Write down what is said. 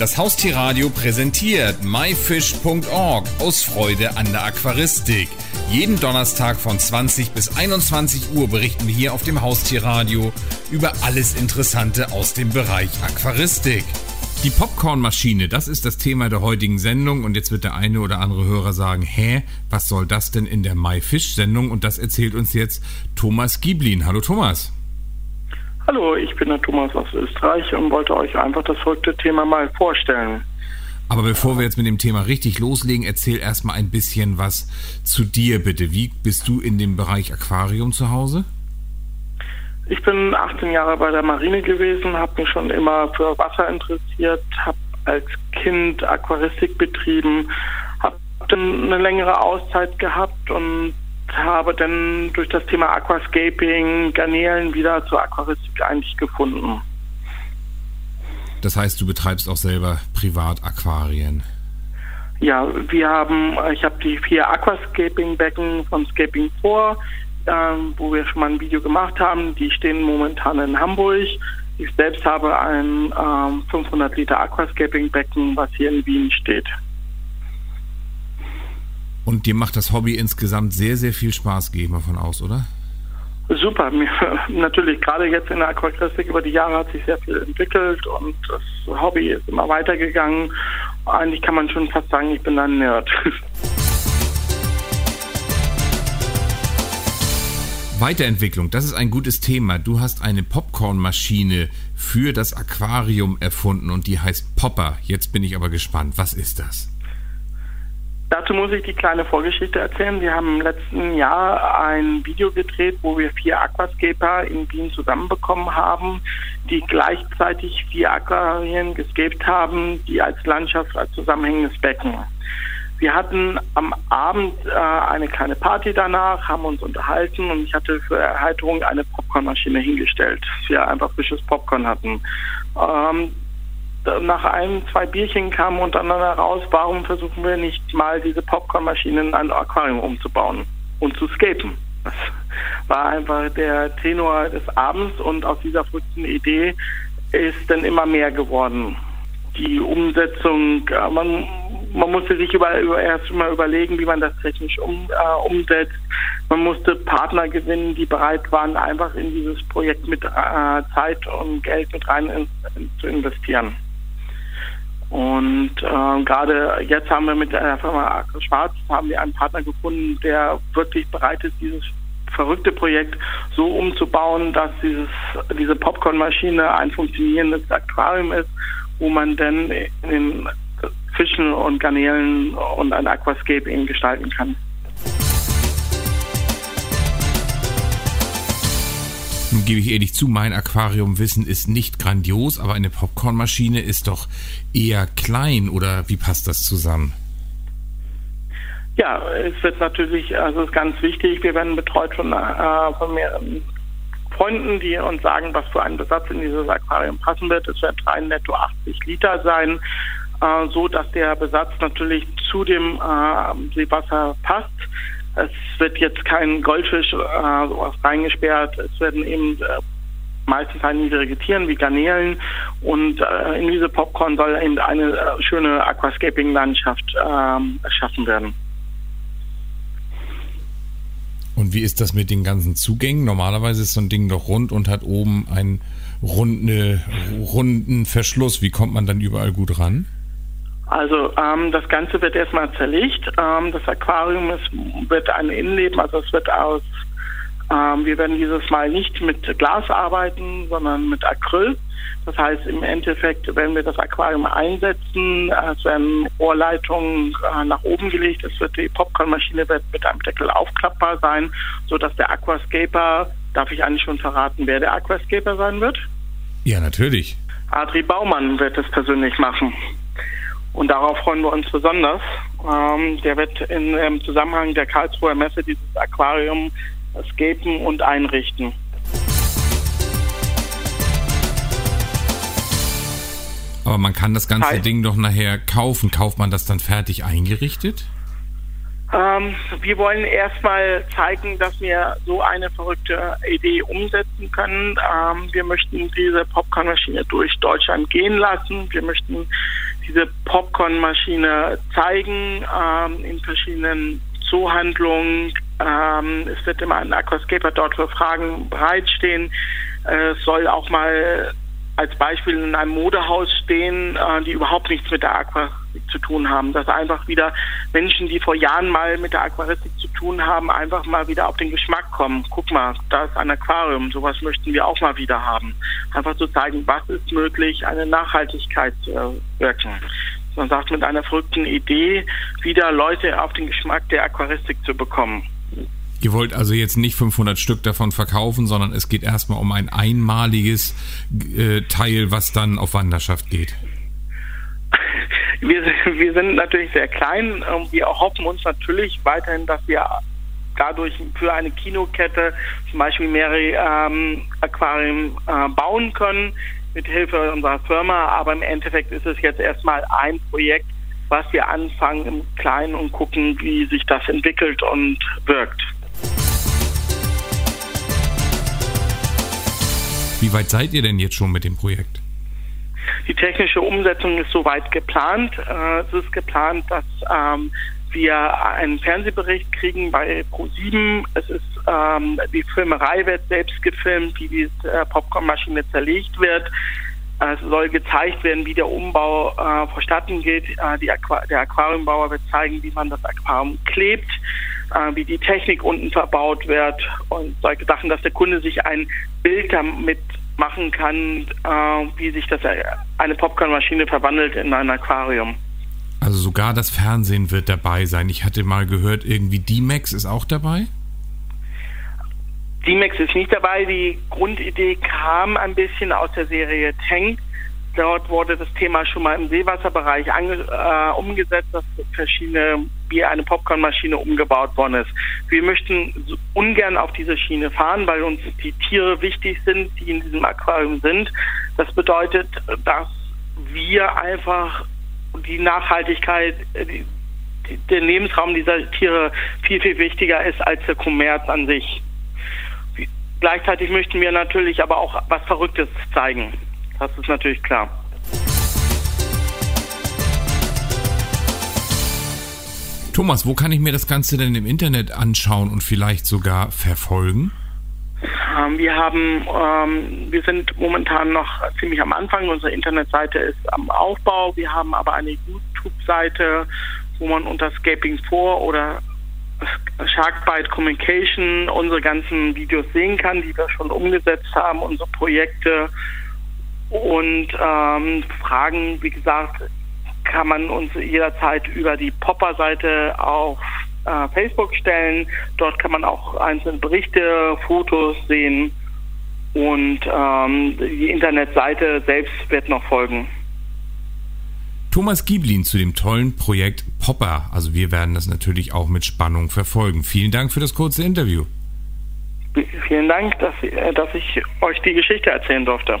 Das Haustierradio präsentiert myfish.org aus Freude an der Aquaristik. Jeden Donnerstag von 20 bis 21 Uhr berichten wir hier auf dem Haustierradio über alles Interessante aus dem Bereich Aquaristik. Die Popcornmaschine, das ist das Thema der heutigen Sendung und jetzt wird der eine oder andere Hörer sagen, hä, was soll das denn in der MyFish-Sendung? Und das erzählt uns jetzt Thomas Gieblin. Hallo Thomas. Hallo, ich bin der Thomas aus Österreich und wollte euch einfach das verrückte Thema mal vorstellen. Aber bevor wir jetzt mit dem Thema richtig loslegen, erzähl erstmal ein bisschen was zu dir bitte. Wie bist du in dem Bereich Aquarium zu Hause? Ich bin 18 Jahre bei der Marine gewesen, habe mich schon immer für Wasser interessiert, habe als Kind Aquaristik betrieben, habe dann eine längere Auszeit gehabt und habe dann durch das Thema Aquascaping Garnelen wieder zur Aquaristik eigentlich gefunden. Das heißt, du betreibst auch selber privat Aquarien? Ja, wir haben, ich habe die vier Aquascaping-Becken von Scaping 4, äh, wo wir schon mal ein Video gemacht haben. Die stehen momentan in Hamburg. Ich selbst habe ein ähm, 500 Liter Aquascaping-Becken, was hier in Wien steht. Und dir macht das Hobby insgesamt sehr, sehr viel Spaß, gehe ich mal von aus, oder? Super, mir, natürlich gerade jetzt in der Aquaristik über die Jahre hat sich sehr viel entwickelt und das Hobby ist immer weitergegangen. Eigentlich kann man schon fast sagen, ich bin ein Nerd. Weiterentwicklung, das ist ein gutes Thema. Du hast eine Popcornmaschine für das Aquarium erfunden und die heißt Popper. Jetzt bin ich aber gespannt, was ist das? Dazu muss ich die kleine Vorgeschichte erzählen. Wir haben im letzten Jahr ein Video gedreht, wo wir vier Aquascaper in Wien zusammenbekommen haben, die gleichzeitig vier Aquarien gescaped haben, die als Landschaft, als zusammenhängendes Becken. Wir hatten am Abend äh, eine kleine Party danach, haben uns unterhalten und ich hatte für Erheiterung eine Popcornmaschine hingestellt, dass wir einfach frisches Popcorn hatten. Ähm, nach ein, zwei Bierchen kam untereinander raus, warum versuchen wir nicht mal diese Popcornmaschine in ein Aquarium umzubauen und zu scapen. Das war einfach der Tenor des Abends und aus dieser verrückten Idee ist dann immer mehr geworden. Die Umsetzung, äh, man, man musste sich über, über, erst mal überlegen, wie man das technisch um, äh, umsetzt. Man musste Partner gewinnen, die bereit waren, einfach in dieses Projekt mit äh, Zeit und Geld mit rein in, in, zu investieren. Und äh, gerade jetzt haben wir mit der Firma Schwarz haben wir einen Partner gefunden, der wirklich bereit ist, dieses verrückte Projekt so umzubauen, dass dieses, diese Popcornmaschine ein funktionierendes Aquarium ist, wo man dann in Fischen und Garnelen und ein Aquascape eben gestalten kann. Nun gebe ich ehrlich zu, mein Aquariumwissen ist nicht grandios, aber eine Popcornmaschine ist doch eher klein oder wie passt das zusammen? Ja, es wird natürlich, also ist ganz wichtig, wir werden betreut von, äh, von mehreren Freunden, die uns sagen, was für ein Besatz in dieses Aquarium passen wird. Es wird rein netto 80 Liter sein, äh, so dass der Besatz natürlich zu dem äh, Seewasser passt. Es wird jetzt kein Goldfisch äh, reingesperrt. Es werden eben äh, meistens halt niedrige Tiere wie Garnelen und äh, in diese Popcorn soll eben eine äh, schöne Aquascaping-Landschaft äh, erschaffen werden. Und wie ist das mit den ganzen Zugängen? Normalerweise ist so ein Ding doch rund und hat oben einen runde, runden Verschluss. Wie kommt man dann überall gut ran? Also ähm, das Ganze wird erstmal zerlegt. Ähm, das Aquarium ist, wird ein Innenleben, also es wird aus, ähm, wir werden dieses Mal nicht mit Glas arbeiten, sondern mit Acryl. Das heißt, im Endeffekt, wenn wir das Aquarium einsetzen, es werden Rohrleitungen äh, nach oben gelegt. Es wird die Popcornmaschine wird mit einem Deckel aufklappbar sein, so dass der Aquascaper, darf ich eigentlich schon verraten, wer der Aquascaper sein wird? Ja, natürlich. Adri Baumann wird es persönlich machen. Und darauf freuen wir uns besonders. Ähm, der wird in, im Zusammenhang der Karlsruher Messe dieses Aquarium scapen und einrichten. Aber man kann das ganze Hi. Ding doch nachher kaufen. Kauft man das dann fertig eingerichtet? Ähm, wir wollen erstmal zeigen, dass wir so eine verrückte Idee umsetzen können. Ähm, wir möchten diese Popcornmaschine durch Deutschland gehen lassen. Wir möchten diese Popcornmaschine zeigen ähm, in verschiedenen Zoohandlungen. Ähm, es wird immer ein Aquascaper dort für Fragen bereitstehen. Äh, es soll auch mal als Beispiel in einem Modehaus stehen, äh, die überhaupt nichts mit der Aquaristik zu tun haben. Dass einfach wieder Menschen, die vor Jahren mal mit der Aquaristik zu tun haben, einfach mal wieder auf den Geschmack kommen. Guck mal, da ist ein Aquarium, sowas möchten wir auch mal wieder haben. Einfach zu zeigen, was ist möglich, eine Nachhaltigkeit zu wirken. Man sagt mit einer verrückten Idee, wieder Leute auf den Geschmack der Aquaristik zu bekommen. Ihr wollt also jetzt nicht 500 Stück davon verkaufen, sondern es geht erstmal um ein einmaliges äh, Teil, was dann auf Wanderschaft geht. Wir, wir sind natürlich sehr klein. Wir erhoffen uns natürlich weiterhin, dass wir dadurch für eine Kinokette zum Beispiel mehrere ähm, Aquarien äh, bauen können mit Hilfe unserer Firma. Aber im Endeffekt ist es jetzt erstmal ein Projekt, was wir anfangen im Kleinen und gucken, wie sich das entwickelt und wirkt. Wie weit seid ihr denn jetzt schon mit dem Projekt? Die technische Umsetzung ist soweit geplant. Äh, es ist geplant, dass ähm, wir einen Fernsehbericht kriegen bei Pro7. Es ist ähm, die Filmerei wird selbst gefilmt, wie die äh, Popcornmaschine zerlegt wird. Es soll gezeigt werden, wie der Umbau äh, vonstatten geht. Äh, Aqu der Aquariumbauer wird zeigen, wie man das Aquarium klebt, äh, wie die Technik unten verbaut wird und solche Sachen, dass der Kunde sich ein Bild damit machen kann, äh, wie sich das äh, eine Popcornmaschine verwandelt in ein Aquarium. Also sogar das Fernsehen wird dabei sein. Ich hatte mal gehört, irgendwie D-Max ist auch dabei? D-Max ist nicht dabei. Die Grundidee kam ein bisschen aus der Serie Tank. Dort wurde das Thema schon mal im Seewasserbereich äh, umgesetzt, dass verschiedene, wie eine Popcornmaschine umgebaut worden ist. Wir möchten ungern auf diese Schiene fahren, weil uns die Tiere wichtig sind, die in diesem Aquarium sind. Das bedeutet, dass wir einfach die Nachhaltigkeit, die, die, der Lebensraum dieser Tiere viel, viel wichtiger ist als der Kommerz an sich. Gleichzeitig möchten wir natürlich aber auch was Verrücktes zeigen. Das ist natürlich klar. Thomas, wo kann ich mir das Ganze denn im Internet anschauen und vielleicht sogar verfolgen? Ähm, wir haben, ähm, wir sind momentan noch ziemlich am Anfang. Unsere Internetseite ist am Aufbau. Wir haben aber eine YouTube-Seite, wo man unter Scaping 4 oder Sharkbite Communication unsere ganzen Videos sehen kann, die wir schon umgesetzt haben, unsere Projekte und ähm, Fragen, wie gesagt, kann man uns jederzeit über die Popper-Seite auf äh, Facebook stellen. Dort kann man auch einzelne Berichte, Fotos sehen und ähm, die Internetseite selbst wird noch folgen. Thomas Gieblin zu dem tollen Projekt Popper. Also wir werden das natürlich auch mit Spannung verfolgen. Vielen Dank für das kurze Interview. Vielen Dank, dass, dass ich euch die Geschichte erzählen durfte.